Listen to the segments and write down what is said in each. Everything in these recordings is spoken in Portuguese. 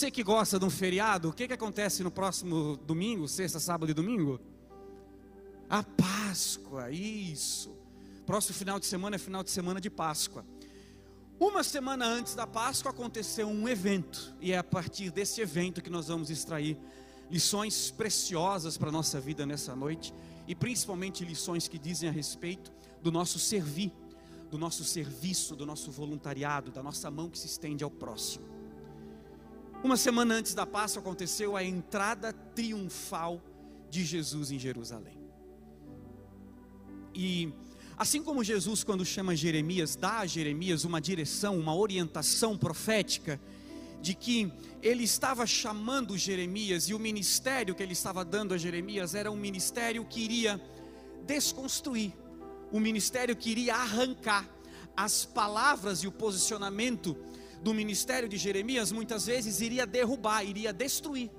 Você que gosta de um feriado, o que, que acontece no próximo domingo, sexta, sábado e domingo? A Páscoa, isso. Próximo final de semana é final de semana de Páscoa. Uma semana antes da Páscoa aconteceu um evento, e é a partir desse evento que nós vamos extrair lições preciosas para a nossa vida nessa noite, e principalmente lições que dizem a respeito do nosso servir, do nosso serviço, do nosso voluntariado, da nossa mão que se estende ao próximo. Uma semana antes da Páscoa aconteceu a entrada triunfal de Jesus em Jerusalém. E assim como Jesus, quando chama Jeremias, dá a Jeremias uma direção, uma orientação profética, de que ele estava chamando Jeremias e o ministério que ele estava dando a Jeremias era um ministério que iria desconstruir, um ministério que iria arrancar as palavras e o posicionamento do ministério de Jeremias muitas vezes iria derrubar, iria destruir,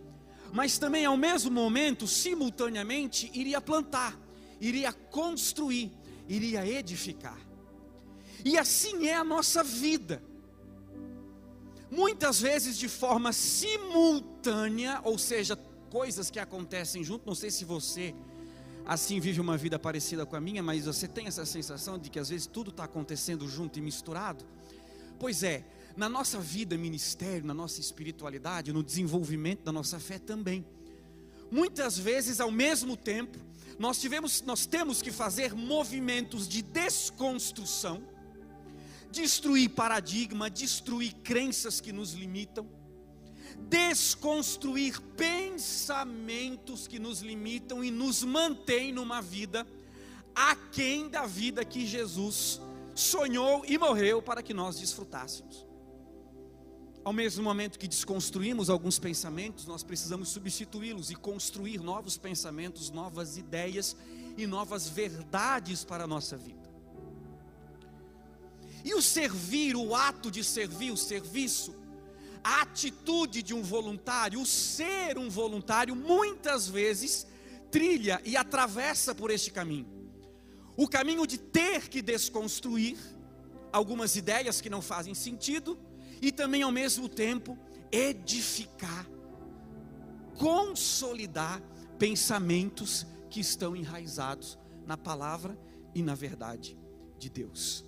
mas também ao mesmo momento, simultaneamente, iria plantar, iria construir, iria edificar. E assim é a nossa vida. Muitas vezes de forma simultânea, ou seja, coisas que acontecem junto, não sei se você assim vive uma vida parecida com a minha, mas você tem essa sensação de que às vezes tudo está acontecendo junto e misturado? Pois é, na nossa vida, ministério, na nossa espiritualidade, no desenvolvimento da nossa fé também. Muitas vezes, ao mesmo tempo, nós, tivemos, nós temos que fazer movimentos de desconstrução, destruir paradigma, destruir crenças que nos limitam, desconstruir pensamentos que nos limitam e nos mantém numa vida aquém da vida que Jesus sonhou e morreu para que nós desfrutássemos. Ao mesmo momento que desconstruímos alguns pensamentos, nós precisamos substituí-los e construir novos pensamentos, novas ideias e novas verdades para a nossa vida. E o servir, o ato de servir, o serviço, a atitude de um voluntário, o ser um voluntário, muitas vezes trilha e atravessa por este caminho. O caminho de ter que desconstruir algumas ideias que não fazem sentido e também ao mesmo tempo edificar, consolidar pensamentos que estão enraizados na palavra e na verdade de Deus.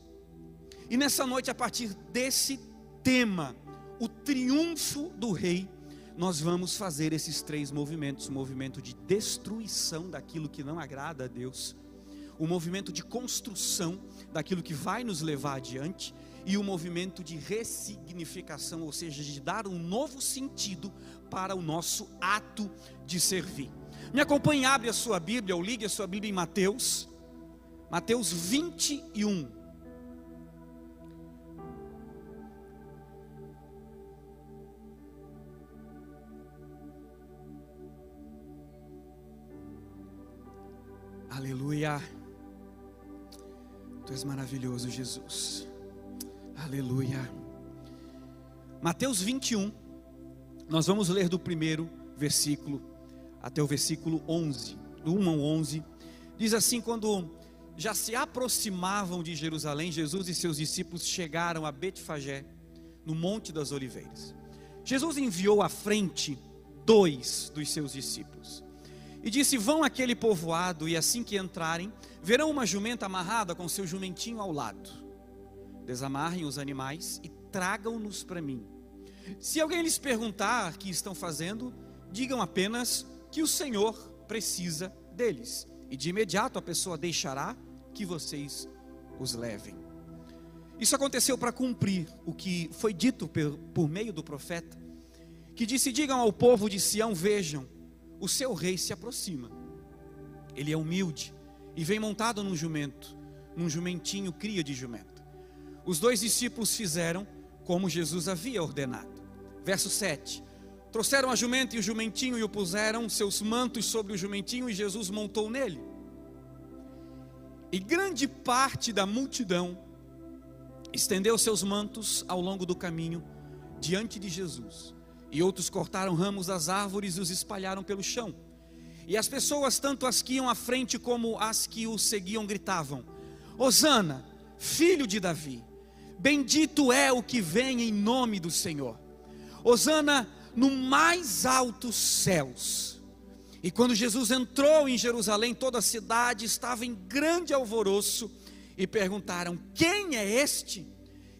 E nessa noite, a partir desse tema, o triunfo do rei, nós vamos fazer esses três movimentos: o movimento de destruição daquilo que não agrada a Deus, o movimento de construção daquilo que vai nos levar adiante e o movimento de ressignificação, ou seja, de dar um novo sentido para o nosso ato de servir. Me acompanhe, abre a sua Bíblia, ou ligue a sua Bíblia em Mateus, Mateus 21. Aleluia. Tu és maravilhoso, Jesus. Aleluia. Mateus 21, nós vamos ler do primeiro versículo até o versículo 11, do 1 ao 11. Diz assim: quando já se aproximavam de Jerusalém, Jesus e seus discípulos chegaram a Betfagé, no Monte das Oliveiras. Jesus enviou à frente dois dos seus discípulos e disse: Vão àquele povoado, e assim que entrarem, verão uma jumenta amarrada com seu jumentinho ao lado desamarrem os animais e tragam-nos para mim. Se alguém lhes perguntar o que estão fazendo, digam apenas que o Senhor precisa deles, e de imediato a pessoa deixará que vocês os levem. Isso aconteceu para cumprir o que foi dito por, meio do profeta, que disse: Digam ao povo de Sião: Vejam, o seu rei se aproxima. Ele é humilde e vem montado num jumento, num jumentinho cria de jumento. Os dois discípulos fizeram como Jesus havia ordenado. Verso 7. Trouxeram a jumenta e o jumentinho e o puseram seus mantos sobre o jumentinho e Jesus montou nele. E grande parte da multidão estendeu seus mantos ao longo do caminho diante de Jesus. E outros cortaram ramos das árvores e os espalharam pelo chão. E as pessoas, tanto as que iam à frente como as que o seguiam, gritavam: Hosana, filho de Davi. Bendito é o que vem em nome do Senhor. Hosana, no mais altos céus. E quando Jesus entrou em Jerusalém, toda a cidade estava em grande alvoroço e perguntaram: Quem é este?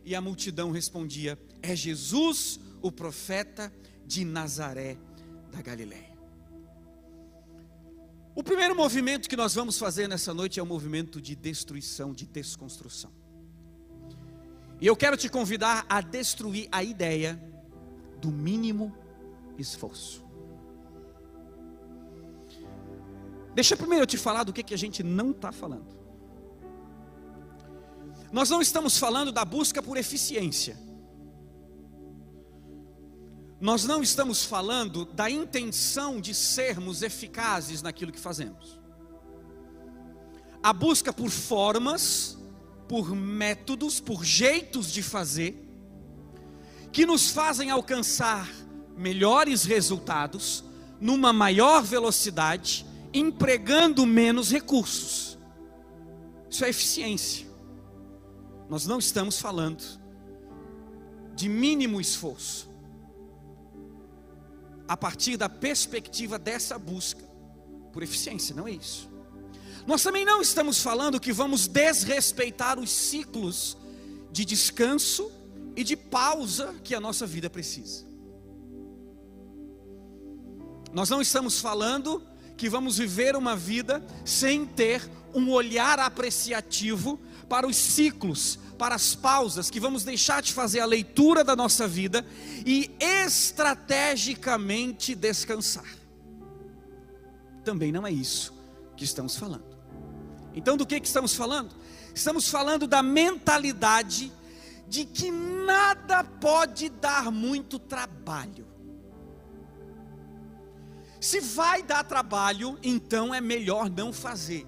E a multidão respondia: É Jesus, o profeta de Nazaré da Galiléia. O primeiro movimento que nós vamos fazer nessa noite é o um movimento de destruição, de desconstrução. E eu quero te convidar a destruir a ideia do mínimo esforço. Deixa primeiro eu te falar do que, que a gente não está falando. Nós não estamos falando da busca por eficiência. Nós não estamos falando da intenção de sermos eficazes naquilo que fazemos. A busca por formas, por métodos, por jeitos de fazer, que nos fazem alcançar melhores resultados, numa maior velocidade, empregando menos recursos. Isso é eficiência. Nós não estamos falando de mínimo esforço. A partir da perspectiva dessa busca por eficiência, não é isso. Nós também não estamos falando que vamos desrespeitar os ciclos de descanso e de pausa que a nossa vida precisa. Nós não estamos falando que vamos viver uma vida sem ter um olhar apreciativo para os ciclos, para as pausas, que vamos deixar de fazer a leitura da nossa vida e estrategicamente descansar. Também não é isso que estamos falando. Então, do que, que estamos falando? Estamos falando da mentalidade de que nada pode dar muito trabalho. Se vai dar trabalho, então é melhor não fazer.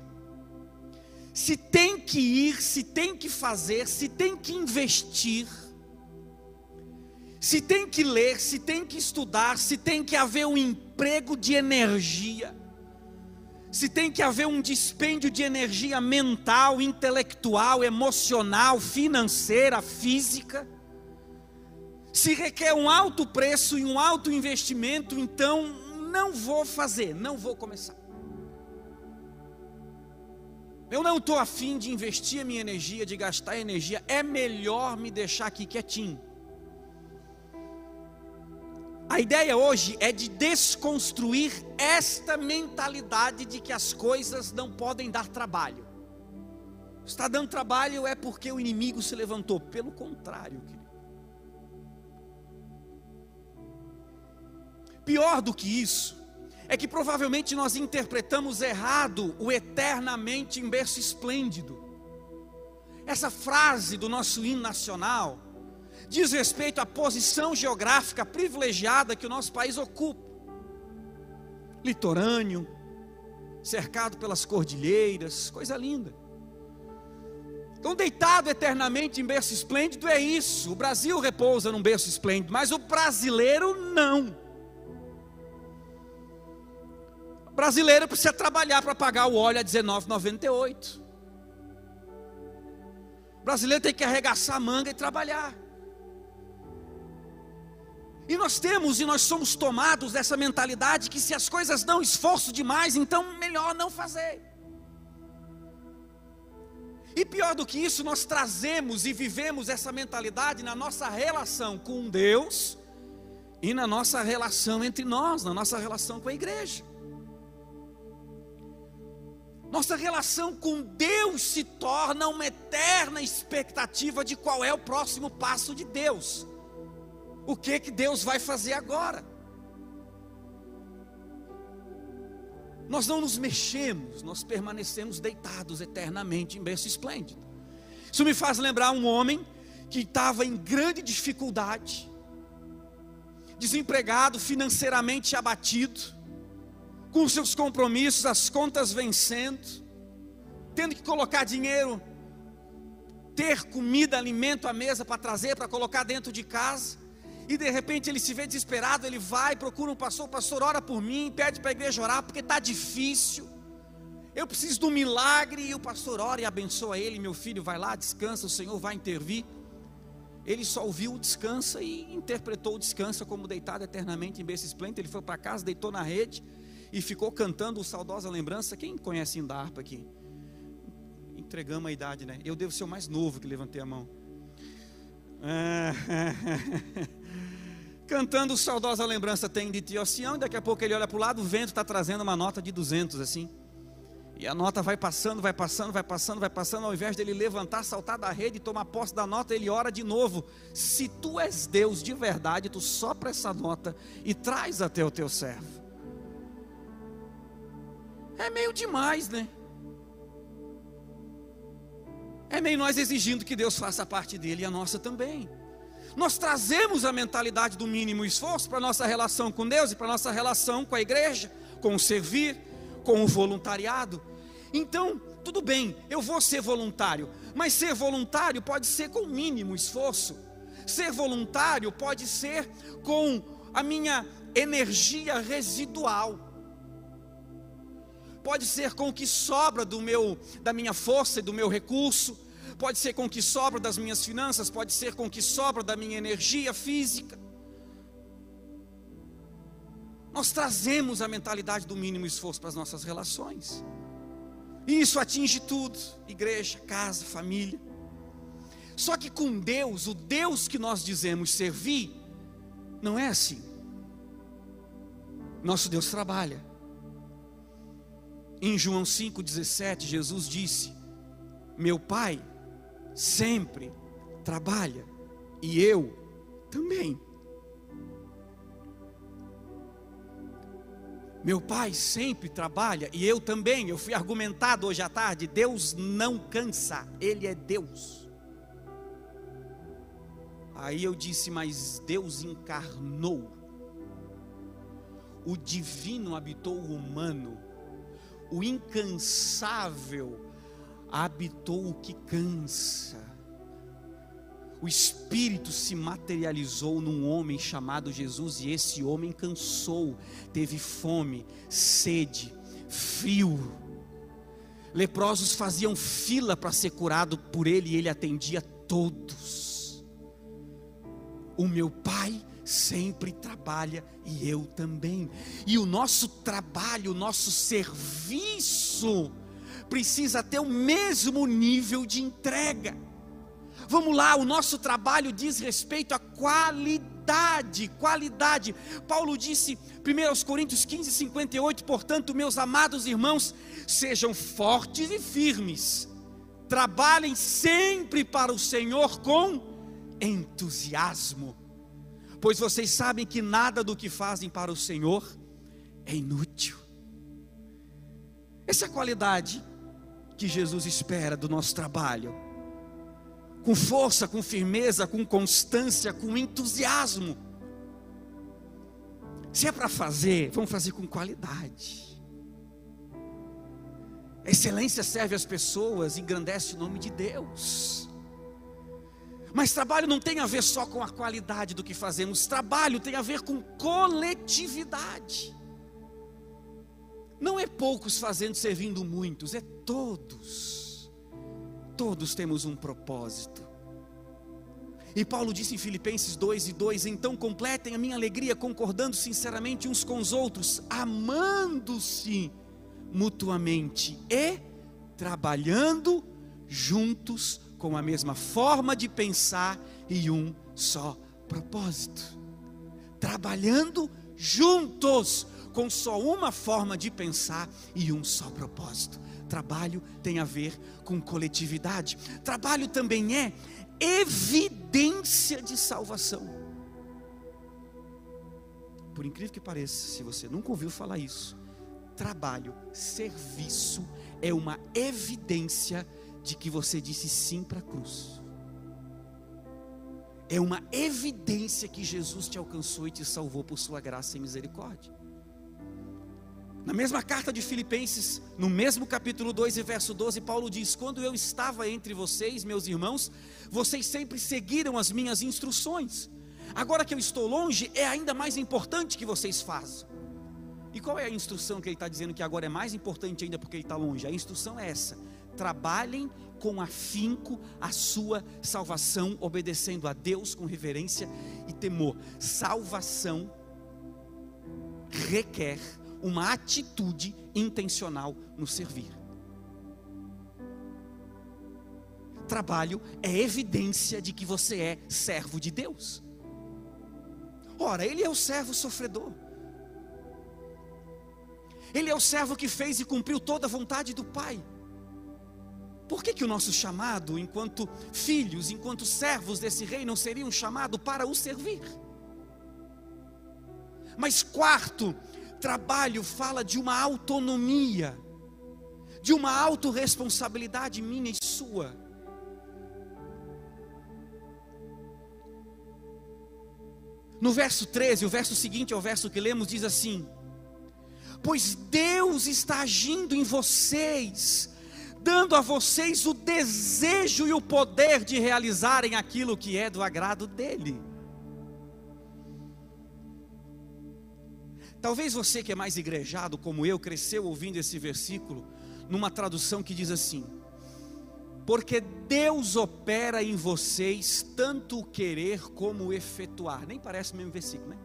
Se tem que ir, se tem que fazer, se tem que investir, se tem que ler, se tem que estudar, se tem que haver um emprego de energia, se tem que haver um dispêndio de energia mental, intelectual, emocional, financeira, física, se requer um alto preço e um alto investimento, então não vou fazer, não vou começar. Eu não estou afim de investir a minha energia, de gastar energia, é melhor me deixar aqui quietinho. A ideia hoje é de desconstruir esta mentalidade de que as coisas não podem dar trabalho. Está dando trabalho é porque o inimigo se levantou. Pelo contrário, querido. Pior do que isso, é que provavelmente nós interpretamos errado o eternamente em berço esplêndido. Essa frase do nosso hino nacional diz respeito à posição geográfica privilegiada que o nosso país ocupa. Litorâneo, cercado pelas cordilheiras, coisa linda. Então, deitado eternamente em berço esplêndido é isso. O Brasil repousa num berço esplêndido, mas o brasileiro não. brasileiro precisa trabalhar para pagar o óleo a R$19,98. O brasileiro tem que arregaçar a manga e trabalhar. E nós temos e nós somos tomados dessa mentalidade que se as coisas dão esforço demais, então melhor não fazer. E pior do que isso, nós trazemos e vivemos essa mentalidade na nossa relação com Deus e na nossa relação entre nós, na nossa relação com a igreja. Nossa relação com Deus se torna uma eterna expectativa de qual é o próximo passo de Deus. O que que Deus vai fazer agora? Nós não nos mexemos, nós permanecemos deitados eternamente em berço esplêndido. Isso me faz lembrar um homem que estava em grande dificuldade, desempregado, financeiramente abatido, com seus compromissos, as contas vencendo, tendo que colocar dinheiro, ter comida, alimento à mesa para trazer, para colocar dentro de casa, e de repente ele se vê desesperado, ele vai, procura um pastor, o pastor ora por mim, pede para a igreja orar, porque está difícil, eu preciso de um milagre, e o pastor ora e abençoa ele, meu filho, vai lá, descansa, o Senhor vai intervir. ele só ouviu o descansa e interpretou o descansa como deitado eternamente em berço esplêndido. Ele foi para casa, deitou na rede e ficou cantando o saudosa lembrança. Quem conhece ainda a harpa aqui? Entregamos a idade, né? Eu devo ser o mais novo que levantei a mão. Cantando saudosa lembrança tem de ti, Sião, e daqui a pouco ele olha para o lado, o vento está trazendo uma nota de 200 assim. E a nota vai passando, vai passando, vai passando, vai passando. Ao invés dele levantar, saltar da rede e tomar posse da nota, ele ora de novo. Se tu és Deus de verdade, tu sopra essa nota e traz até o teu servo. É meio demais, né? É meio nós exigindo que Deus faça a parte dele e a nossa também. Nós trazemos a mentalidade do mínimo esforço para a nossa relação com Deus e para a nossa relação com a igreja, com o servir com o voluntariado. Então, tudo bem, eu vou ser voluntário, mas ser voluntário pode ser com mínimo esforço. Ser voluntário pode ser com a minha energia residual. Pode ser com o que sobra do meu da minha força e do meu recurso, pode ser com o que sobra das minhas finanças, pode ser com o que sobra da minha energia física. Nós trazemos a mentalidade do mínimo esforço para as nossas relações. E isso atinge tudo: igreja, casa, família. Só que com Deus, o Deus que nós dizemos servir, não é assim. Nosso Deus trabalha. Em João 5,17, Jesus disse: Meu Pai sempre trabalha, e eu também. Meu pai sempre trabalha e eu também. Eu fui argumentado hoje à tarde: Deus não cansa, Ele é Deus. Aí eu disse: Mas Deus encarnou, o divino habitou o humano, o incansável habitou o que cansa o Espírito se materializou num homem chamado Jesus, e esse homem cansou, teve fome, sede, frio. Leprosos faziam fila para ser curado por ele, e ele atendia todos. O meu Pai sempre trabalha e eu também. E o nosso trabalho, o nosso serviço, precisa ter o mesmo nível de entrega. Vamos lá, o nosso trabalho diz respeito à qualidade, qualidade. Paulo disse, 1 Coríntios 15, 58, portanto, meus amados irmãos, sejam fortes e firmes, trabalhem sempre para o Senhor com entusiasmo, pois vocês sabem que nada do que fazem para o Senhor é inútil. Essa é a qualidade que Jesus espera do nosso trabalho com força, com firmeza, com constância, com entusiasmo. Se é para fazer, vamos fazer com qualidade. A excelência serve às pessoas, engrandece o nome de Deus. Mas trabalho não tem a ver só com a qualidade do que fazemos, trabalho tem a ver com coletividade. Não é poucos fazendo, servindo muitos, é todos. Todos temos um propósito. E Paulo disse em Filipenses 2 e 2: Então completem a minha alegria, concordando sinceramente uns com os outros, amando-se mutuamente e trabalhando juntos com a mesma forma de pensar e um só propósito. Trabalhando juntos com só uma forma de pensar e um só propósito. Trabalho tem a ver com coletividade. Trabalho também é evidência de salvação. Por incrível que pareça, se você nunca ouviu falar isso, trabalho, serviço é uma evidência de que você disse sim para a cruz. É uma evidência que Jesus te alcançou e te salvou por sua graça e misericórdia. Na mesma carta de Filipenses, no mesmo capítulo 2 e verso 12, Paulo diz: Quando eu estava entre vocês, meus irmãos, vocês sempre seguiram as minhas instruções. Agora que eu estou longe, é ainda mais importante que vocês façam. E qual é a instrução que ele está dizendo que agora é mais importante ainda porque ele está longe? A instrução é essa: trabalhem com afinco a sua salvação, obedecendo a Deus com reverência e temor. Salvação requer uma atitude intencional no servir. Trabalho é evidência de que você é servo de Deus. Ora, ele é o servo sofredor. Ele é o servo que fez e cumpriu toda a vontade do Pai. Por que, que o nosso chamado, enquanto filhos, enquanto servos desse rei, não seria um chamado para o servir? Mas quarto, trabalho fala de uma autonomia, de uma autorresponsabilidade minha e sua. No verso 13, o verso seguinte ao verso que lemos, diz assim: Pois Deus está agindo em vocês, dando a vocês o desejo e o poder de realizarem aquilo que é do agrado dEle. Talvez você que é mais igrejado, como eu, cresceu ouvindo esse versículo, numa tradução que diz assim: porque Deus opera em vocês tanto o querer como o efetuar. Nem parece o mesmo versículo, né?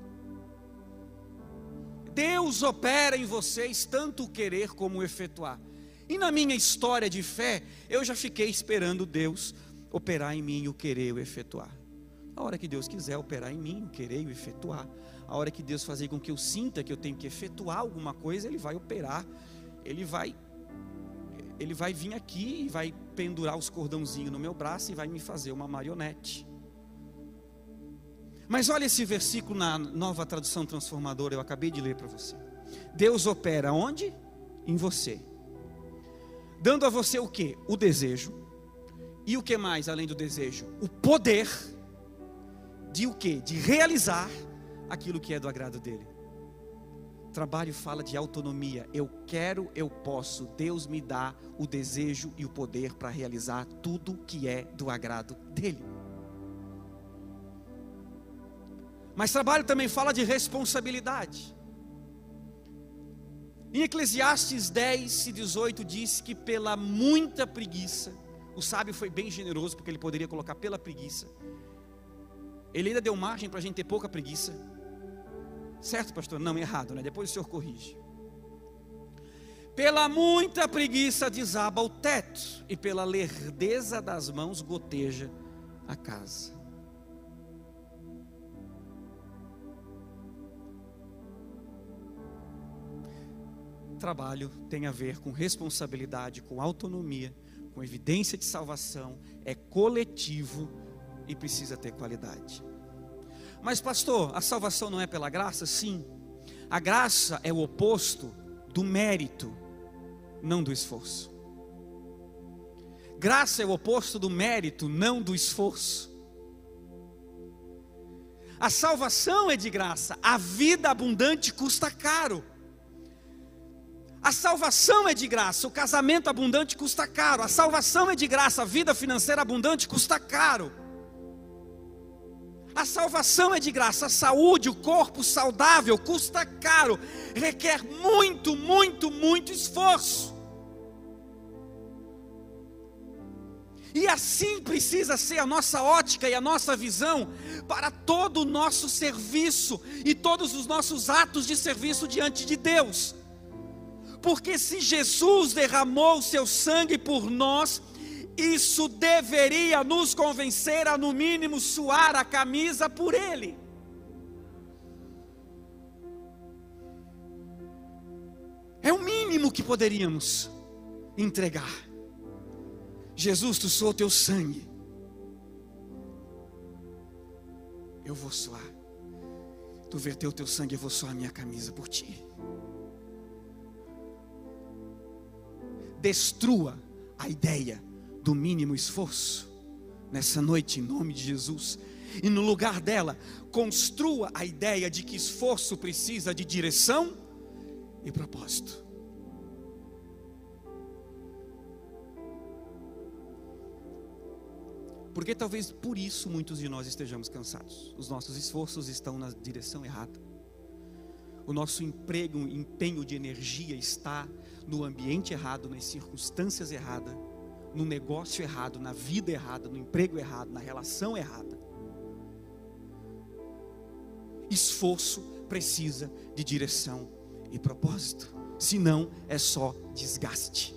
Deus opera em vocês tanto o querer como o efetuar. E na minha história de fé, eu já fiquei esperando Deus operar em mim o querer e o efetuar. A hora que Deus quiser operar em mim, o querer e o efetuar. A hora que Deus fazer com que eu sinta que eu tenho que efetuar alguma coisa, Ele vai operar, Ele vai ele vai vir aqui e vai pendurar os cordãozinhos no meu braço e vai me fazer uma marionete. Mas olha esse versículo na nova tradução transformadora, eu acabei de ler para você. Deus opera onde? Em você. Dando a você o que? O desejo. E o que mais além do desejo? O poder de o que? De realizar aquilo que é do agrado dele. Trabalho fala de autonomia. Eu quero, eu posso. Deus me dá o desejo e o poder para realizar tudo que é do agrado dele. Mas trabalho também fala de responsabilidade. Em Eclesiastes 10 e 18 diz que pela muita preguiça, o sábio foi bem generoso porque ele poderia colocar pela preguiça. Ele ainda deu margem para a gente ter pouca preguiça. Certo, pastor? Não, errado, né? Depois o senhor corrige. Pela muita preguiça desaba o teto, e pela lerdeza das mãos goteja a casa. Trabalho tem a ver com responsabilidade, com autonomia, com evidência de salvação, é coletivo e precisa ter qualidade. Mas, pastor, a salvação não é pela graça? Sim. A graça é o oposto do mérito, não do esforço. Graça é o oposto do mérito, não do esforço. A salvação é de graça, a vida abundante custa caro. A salvação é de graça, o casamento abundante custa caro. A salvação é de graça, a vida financeira abundante custa caro. A salvação é de graça, a saúde, o corpo saudável custa caro, requer muito, muito, muito esforço. E assim precisa ser a nossa ótica e a nossa visão para todo o nosso serviço e todos os nossos atos de serviço diante de Deus. Porque se Jesus derramou o seu sangue por nós, isso deveria nos convencer a, no mínimo, suar a camisa por Ele. É o mínimo que poderíamos entregar. Jesus, tu sou o teu sangue. Eu vou suar. Tu verteu o teu sangue, eu vou suar a minha camisa por ti. Destrua a ideia do mínimo esforço nessa noite, em nome de Jesus. E no lugar dela, construa a ideia de que esforço precisa de direção e propósito. Porque talvez por isso muitos de nós estejamos cansados. Os nossos esforços estão na direção errada. O nosso emprego, empenho de energia está no ambiente errado, nas circunstâncias erradas no negócio errado, na vida errada, no emprego errado, na relação errada. Esforço precisa de direção e propósito, senão é só desgaste.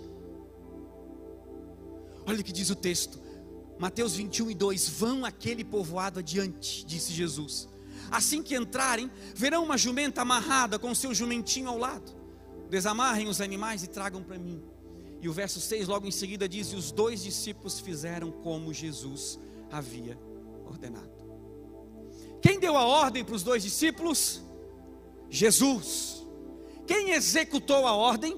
Olha o que diz o texto, Mateus 21 e 2: Vão aquele povoado adiante, disse Jesus. Assim que entrarem, verão uma jumenta amarrada com seu jumentinho ao lado. Desamarrem os animais e tragam para mim. E o verso 6 logo em seguida diz: E os dois discípulos fizeram como Jesus havia ordenado. Quem deu a ordem para os dois discípulos? Jesus. Quem executou a ordem?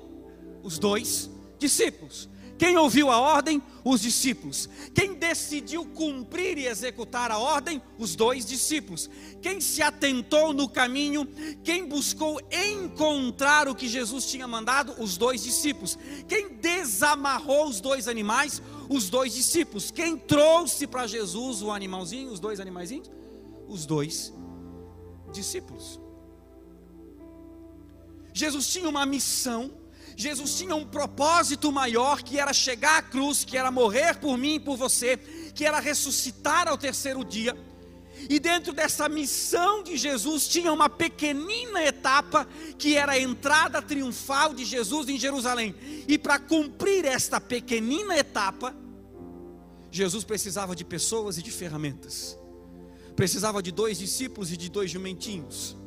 Os dois discípulos. Quem ouviu a ordem? Os discípulos. Quem decidiu cumprir e executar a ordem? Os dois discípulos. Quem se atentou no caminho? Quem buscou encontrar o que Jesus tinha mandado? Os dois discípulos. Quem desamarrou os dois animais? Os dois discípulos. Quem trouxe para Jesus o animalzinho, os dois animaizinhos? Os dois discípulos. Jesus tinha uma missão Jesus tinha um propósito maior que era chegar à cruz, que era morrer por mim e por você, que era ressuscitar ao terceiro dia. E dentro dessa missão de Jesus tinha uma pequenina etapa que era a entrada triunfal de Jesus em Jerusalém. E para cumprir esta pequenina etapa, Jesus precisava de pessoas e de ferramentas. Precisava de dois discípulos e de dois jumentinhos.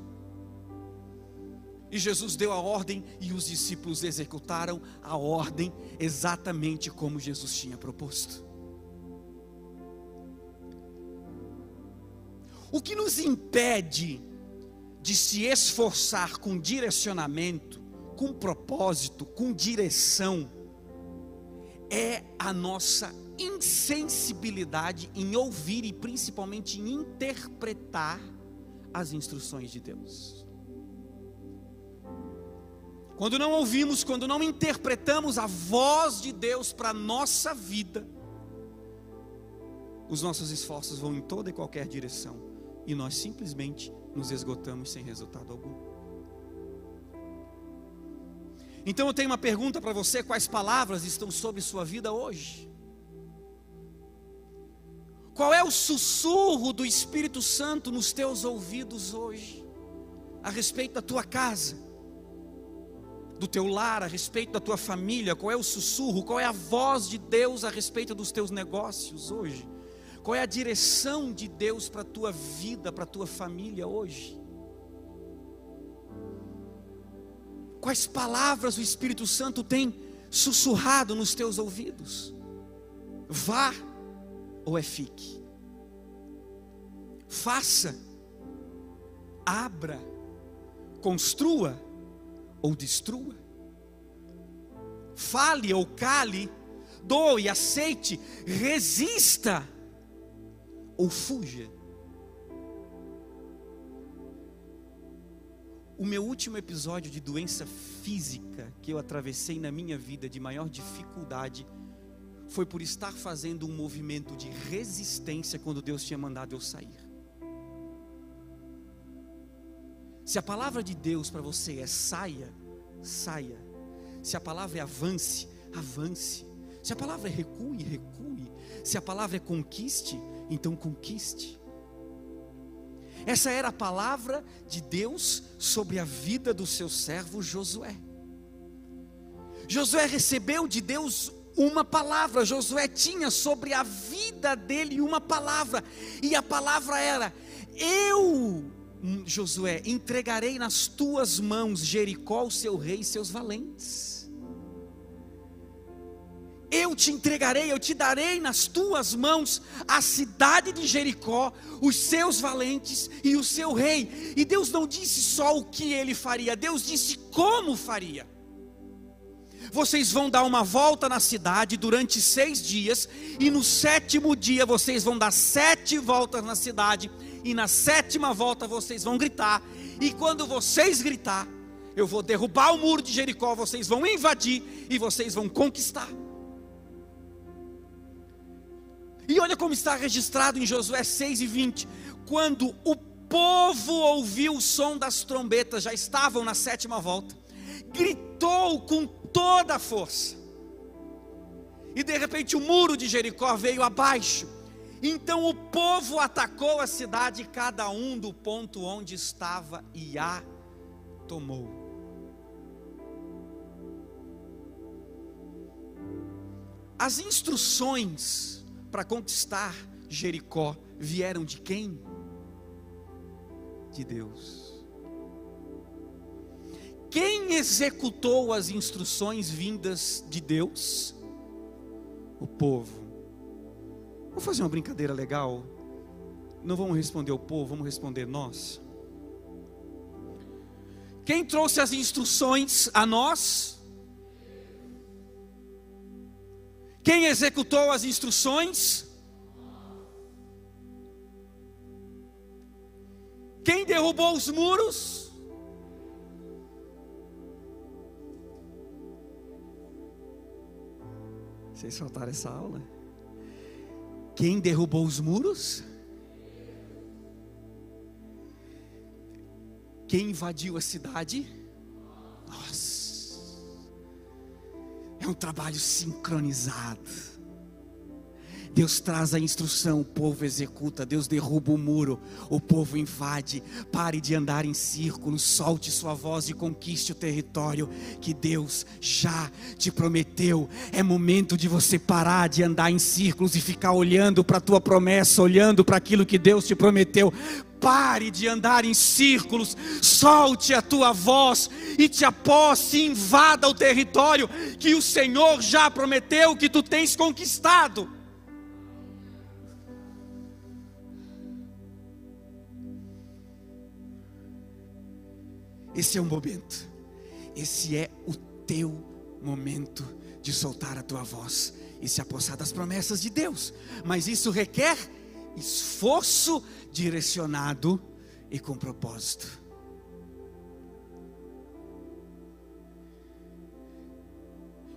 E Jesus deu a ordem e os discípulos executaram a ordem exatamente como Jesus tinha proposto. O que nos impede de se esforçar com direcionamento, com propósito, com direção, é a nossa insensibilidade em ouvir e principalmente em interpretar as instruções de Deus. Quando não ouvimos, quando não interpretamos a voz de Deus para a nossa vida, os nossos esforços vão em toda e qualquer direção e nós simplesmente nos esgotamos sem resultado algum. Então eu tenho uma pergunta para você: quais palavras estão sobre sua vida hoje? Qual é o sussurro do Espírito Santo nos teus ouvidos hoje, a respeito da tua casa? Do teu lar, a respeito da tua família, qual é o sussurro, qual é a voz de Deus a respeito dos teus negócios hoje? Qual é a direção de Deus para a tua vida, para a tua família hoje? Quais palavras o Espírito Santo tem sussurrado nos teus ouvidos? Vá ou é fique? Faça, abra, construa ou destrua. Fale ou cale, doe, aceite, resista ou fuja. O meu último episódio de doença física que eu atravessei na minha vida de maior dificuldade foi por estar fazendo um movimento de resistência quando Deus tinha mandado eu sair. Se a palavra de Deus para você é saia, saia. Se a palavra é avance, avance. Se a palavra é recue, recue. Se a palavra é conquiste, então conquiste. Essa era a palavra de Deus sobre a vida do seu servo Josué. Josué recebeu de Deus uma palavra, Josué tinha sobre a vida dele uma palavra, e a palavra era: Eu Josué, entregarei nas tuas mãos Jericó, o seu rei e seus valentes. Eu te entregarei, eu te darei nas tuas mãos a cidade de Jericó, os seus valentes e o seu rei. E Deus não disse só o que ele faria, Deus disse como faria. Vocês vão dar uma volta na cidade durante seis dias, e no sétimo dia vocês vão dar sete voltas na cidade e na sétima volta vocês vão gritar, e quando vocês gritar, eu vou derrubar o muro de Jericó, vocês vão invadir e vocês vão conquistar. E olha como está registrado em Josué 6 e 20: quando o povo ouviu o som das trombetas, já estavam na sétima volta, gritou com toda a força, e de repente o muro de Jericó veio abaixo. Então o povo atacou a cidade, cada um do ponto onde estava, e a tomou. As instruções para conquistar Jericó vieram de quem? De Deus. Quem executou as instruções vindas de Deus? O povo. Vamos fazer uma brincadeira legal? Não vamos responder o povo, vamos responder nós. Quem trouxe as instruções a nós? Quem executou as instruções? Quem derrubou os muros? Vocês faltaram essa aula? Quem derrubou os muros? Quem invadiu a cidade? Nós. É um trabalho sincronizado. Deus traz a instrução, o povo executa, Deus derruba o muro, o povo invade. Pare de andar em círculos, solte sua voz e conquiste o território que Deus já te prometeu. É momento de você parar de andar em círculos e ficar olhando para a tua promessa, olhando para aquilo que Deus te prometeu. Pare de andar em círculos, solte a tua voz e te aposte, invada o território que o Senhor já prometeu que tu tens conquistado. Esse é o momento. Esse é o teu momento de soltar a tua voz e se apossar das promessas de Deus. Mas isso requer esforço direcionado e com propósito.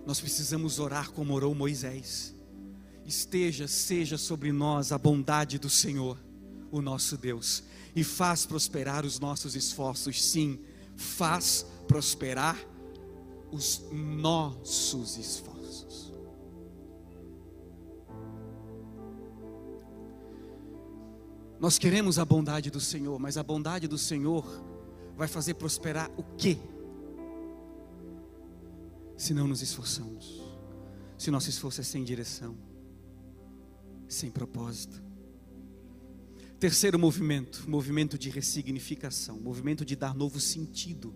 Nós precisamos orar como orou Moisés. Esteja, seja sobre nós a bondade do Senhor, o nosso Deus, e faz prosperar os nossos esforços, sim faz prosperar os nossos esforços. Nós queremos a bondade do Senhor, mas a bondade do Senhor vai fazer prosperar o quê? Se não nos esforçamos, se nosso esforço é sem direção, sem propósito. Terceiro movimento, movimento de ressignificação, movimento de dar novo sentido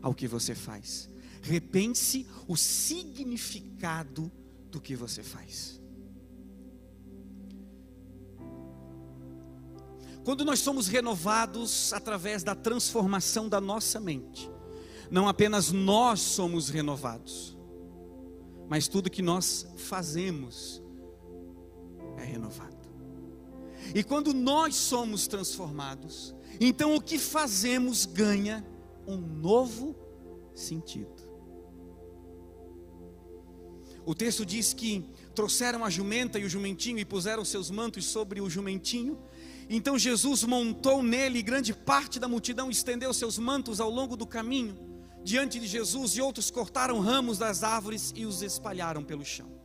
ao que você faz. Repense o significado do que você faz. Quando nós somos renovados através da transformação da nossa mente, não apenas nós somos renovados, mas tudo que nós fazemos é renovado. E quando nós somos transformados, então o que fazemos ganha um novo sentido. O texto diz que trouxeram a jumenta e o jumentinho e puseram seus mantos sobre o jumentinho. Então Jesus montou nele e grande parte da multidão estendeu seus mantos ao longo do caminho diante de Jesus e outros cortaram ramos das árvores e os espalharam pelo chão.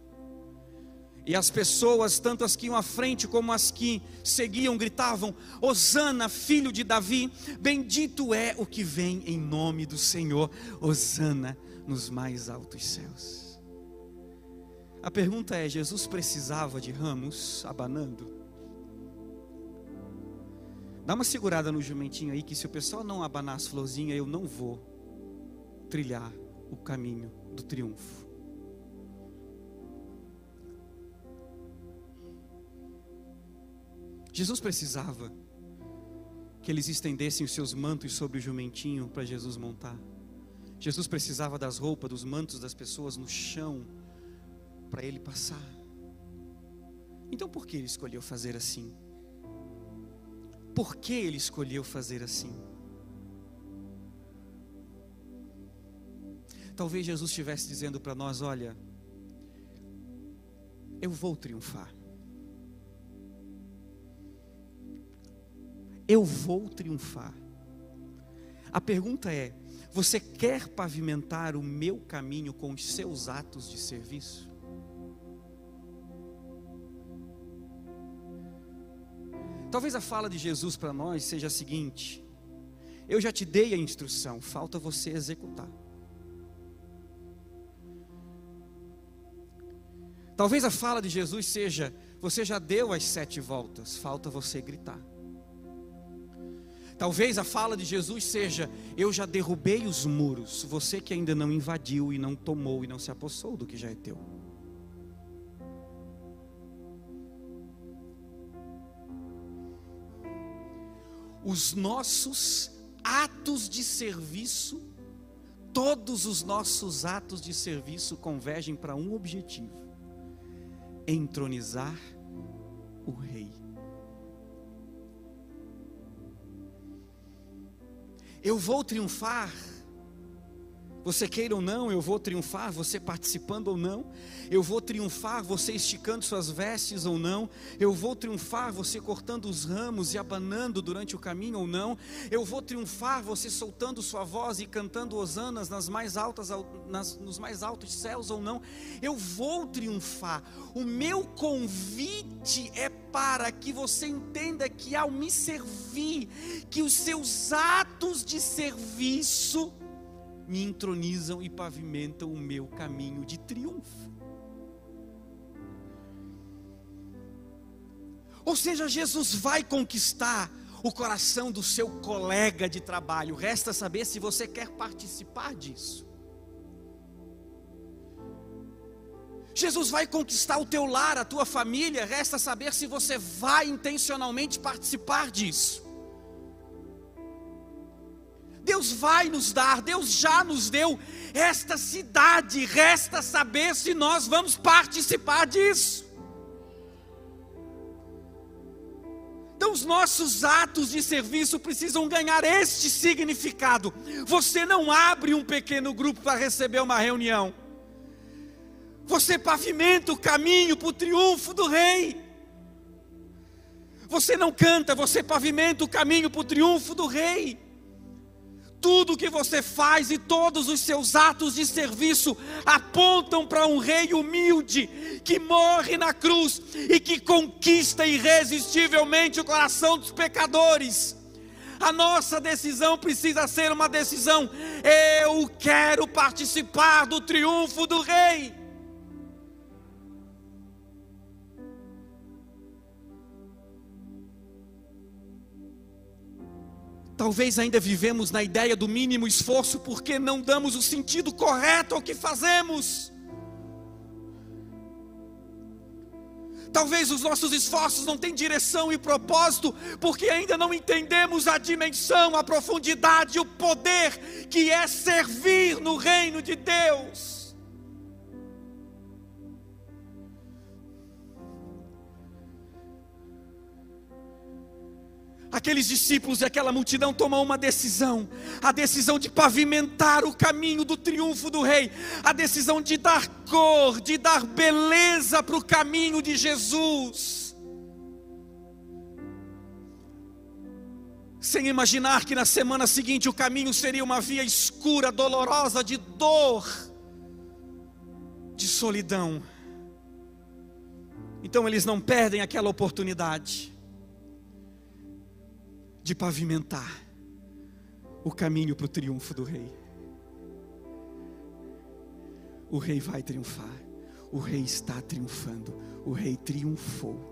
E as pessoas, tanto as que iam à frente como as que seguiam, gritavam: Hosana, filho de Davi, bendito é o que vem em nome do Senhor, Hosana nos mais altos céus. A pergunta é: Jesus precisava de ramos abanando? Dá uma segurada no jumentinho aí, que se o pessoal não abanar as florzinhas, eu não vou trilhar o caminho do triunfo. Jesus precisava que eles estendessem os seus mantos sobre o jumentinho para Jesus montar. Jesus precisava das roupas, dos mantos das pessoas no chão para ele passar. Então por que ele escolheu fazer assim? Por que ele escolheu fazer assim? Talvez Jesus estivesse dizendo para nós: olha, eu vou triunfar. eu vou triunfar. A pergunta é: você quer pavimentar o meu caminho com os seus atos de serviço? Talvez a fala de Jesus para nós seja a seguinte: eu já te dei a instrução, falta você executar. Talvez a fala de Jesus seja: você já deu as sete voltas, falta você gritar. Talvez a fala de Jesus seja: Eu já derrubei os muros, você que ainda não invadiu e não tomou e não se apossou do que já é teu. Os nossos atos de serviço, todos os nossos atos de serviço convergem para um objetivo: entronizar o Rei. Eu vou triunfar você queira ou não, eu vou triunfar, você participando ou não, eu vou triunfar, você esticando suas vestes ou não, eu vou triunfar, você cortando os ramos e abanando durante o caminho ou não, eu vou triunfar, você soltando sua voz e cantando hosanas nas mais altas, nas, nos mais altos céus ou não, eu vou triunfar. O meu convite é para que você entenda que ao me servir, que os seus atos de serviço, me entronizam e pavimentam o meu caminho de triunfo. Ou seja, Jesus vai conquistar o coração do seu colega de trabalho. Resta saber se você quer participar disso. Jesus vai conquistar o teu lar, a tua família. Resta saber se você vai intencionalmente participar disso. Deus vai nos dar, Deus já nos deu esta cidade, resta saber se nós vamos participar disso. Então, os nossos atos de serviço precisam ganhar este significado. Você não abre um pequeno grupo para receber uma reunião, você pavimenta o caminho para o triunfo do Rei. Você não canta, você pavimenta o caminho para o triunfo do Rei tudo que você faz e todos os seus atos de serviço apontam para um rei humilde que morre na cruz e que conquista irresistivelmente o coração dos pecadores. A nossa decisão precisa ser uma decisão: eu quero participar do triunfo do rei. Talvez ainda vivemos na ideia do mínimo esforço porque não damos o sentido correto ao que fazemos. Talvez os nossos esforços não tenham direção e propósito, porque ainda não entendemos a dimensão, a profundidade, o poder que é servir no reino de Deus. Aqueles discípulos e aquela multidão tomam uma decisão, a decisão de pavimentar o caminho do triunfo do rei, a decisão de dar cor, de dar beleza para o caminho de Jesus. Sem imaginar que na semana seguinte o caminho seria uma via escura, dolorosa, de dor, de solidão. Então eles não perdem aquela oportunidade de pavimentar o caminho para o triunfo do Rei. O Rei vai triunfar, o Rei está triunfando, o Rei triunfou.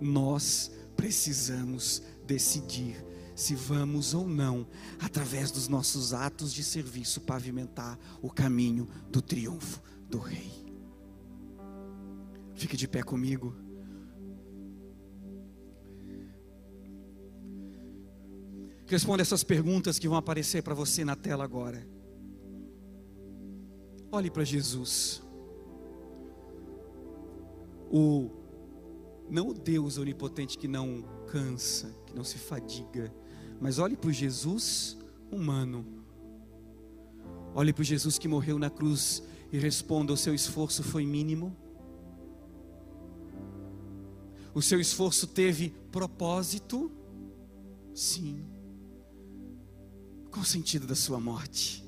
Nós precisamos decidir se vamos ou não, através dos nossos atos de serviço, pavimentar o caminho do triunfo do Rei. Fique de pé comigo. Responda essas perguntas que vão aparecer para você na tela agora. Olhe para Jesus. O não o Deus onipotente que não cansa, que não se fadiga, mas olhe para o Jesus humano. Olhe para o Jesus que morreu na cruz e responda: o seu esforço foi mínimo. O seu esforço teve propósito? Sim. Qual o sentido da sua morte?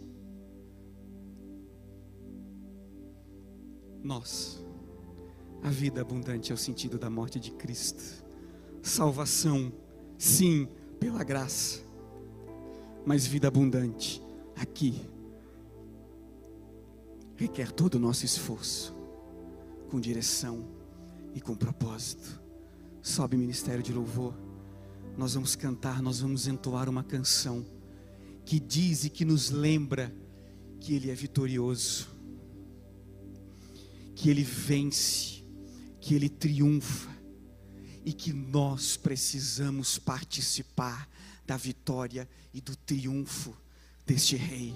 Nós, a vida abundante é o sentido da morte de Cristo. salvação, sim, pela graça, mas vida abundante aqui requer todo o nosso esforço, com direção e com propósito. Sobe ministério de louvor, nós vamos cantar, nós vamos entoar uma canção que diz e que nos lembra que Ele é vitorioso, que Ele vence, que Ele triunfa e que nós precisamos participar da vitória e do triunfo deste Rei.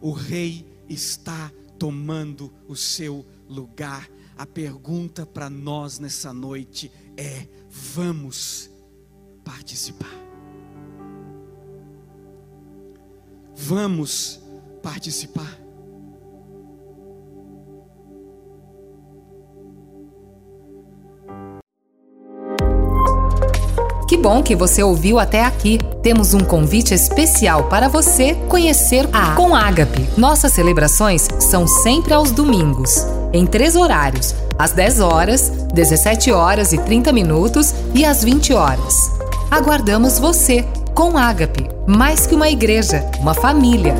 O Rei está tomando o seu lugar. A pergunta para nós nessa noite é: vamos participar? Vamos participar? Que bom que você ouviu até aqui. Temos um convite especial para você conhecer a Com Ágape. Nossas celebrações são sempre aos domingos, em três horários: às 10 horas, 17 horas e 30 minutos e às 20 horas. Aguardamos você com Ágape, mais que uma igreja, uma família.